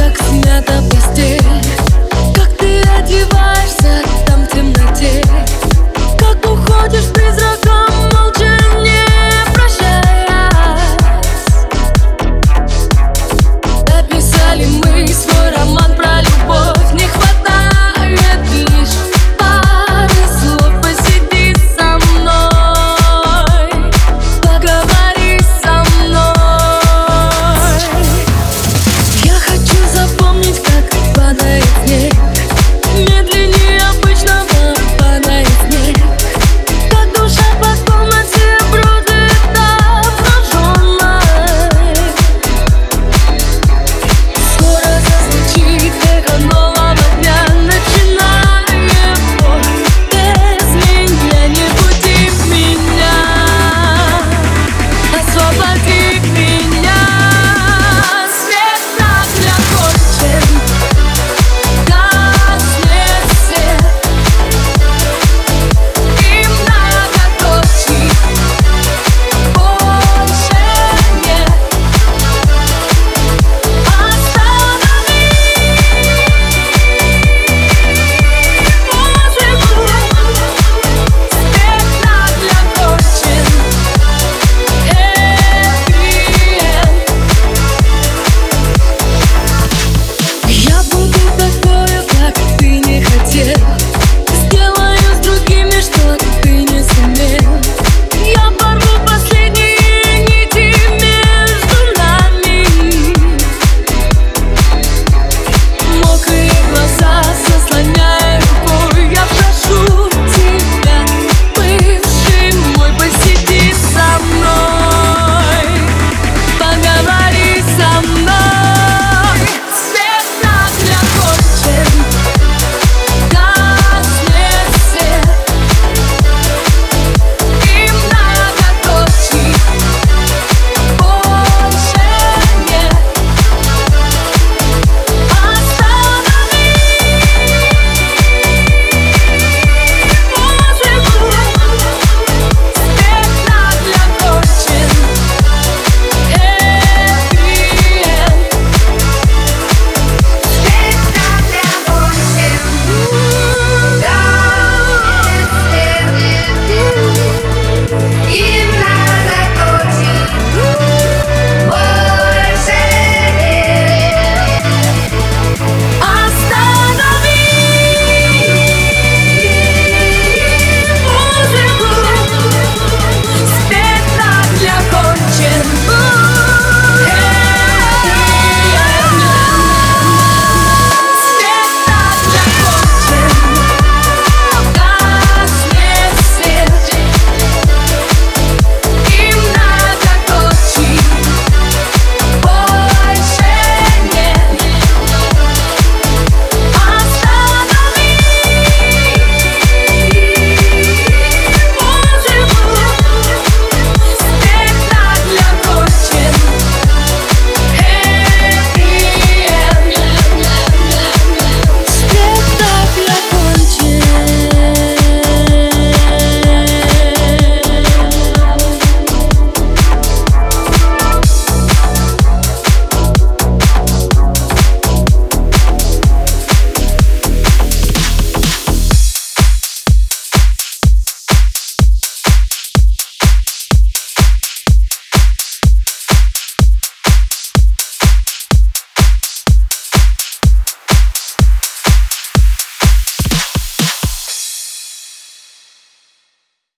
как снято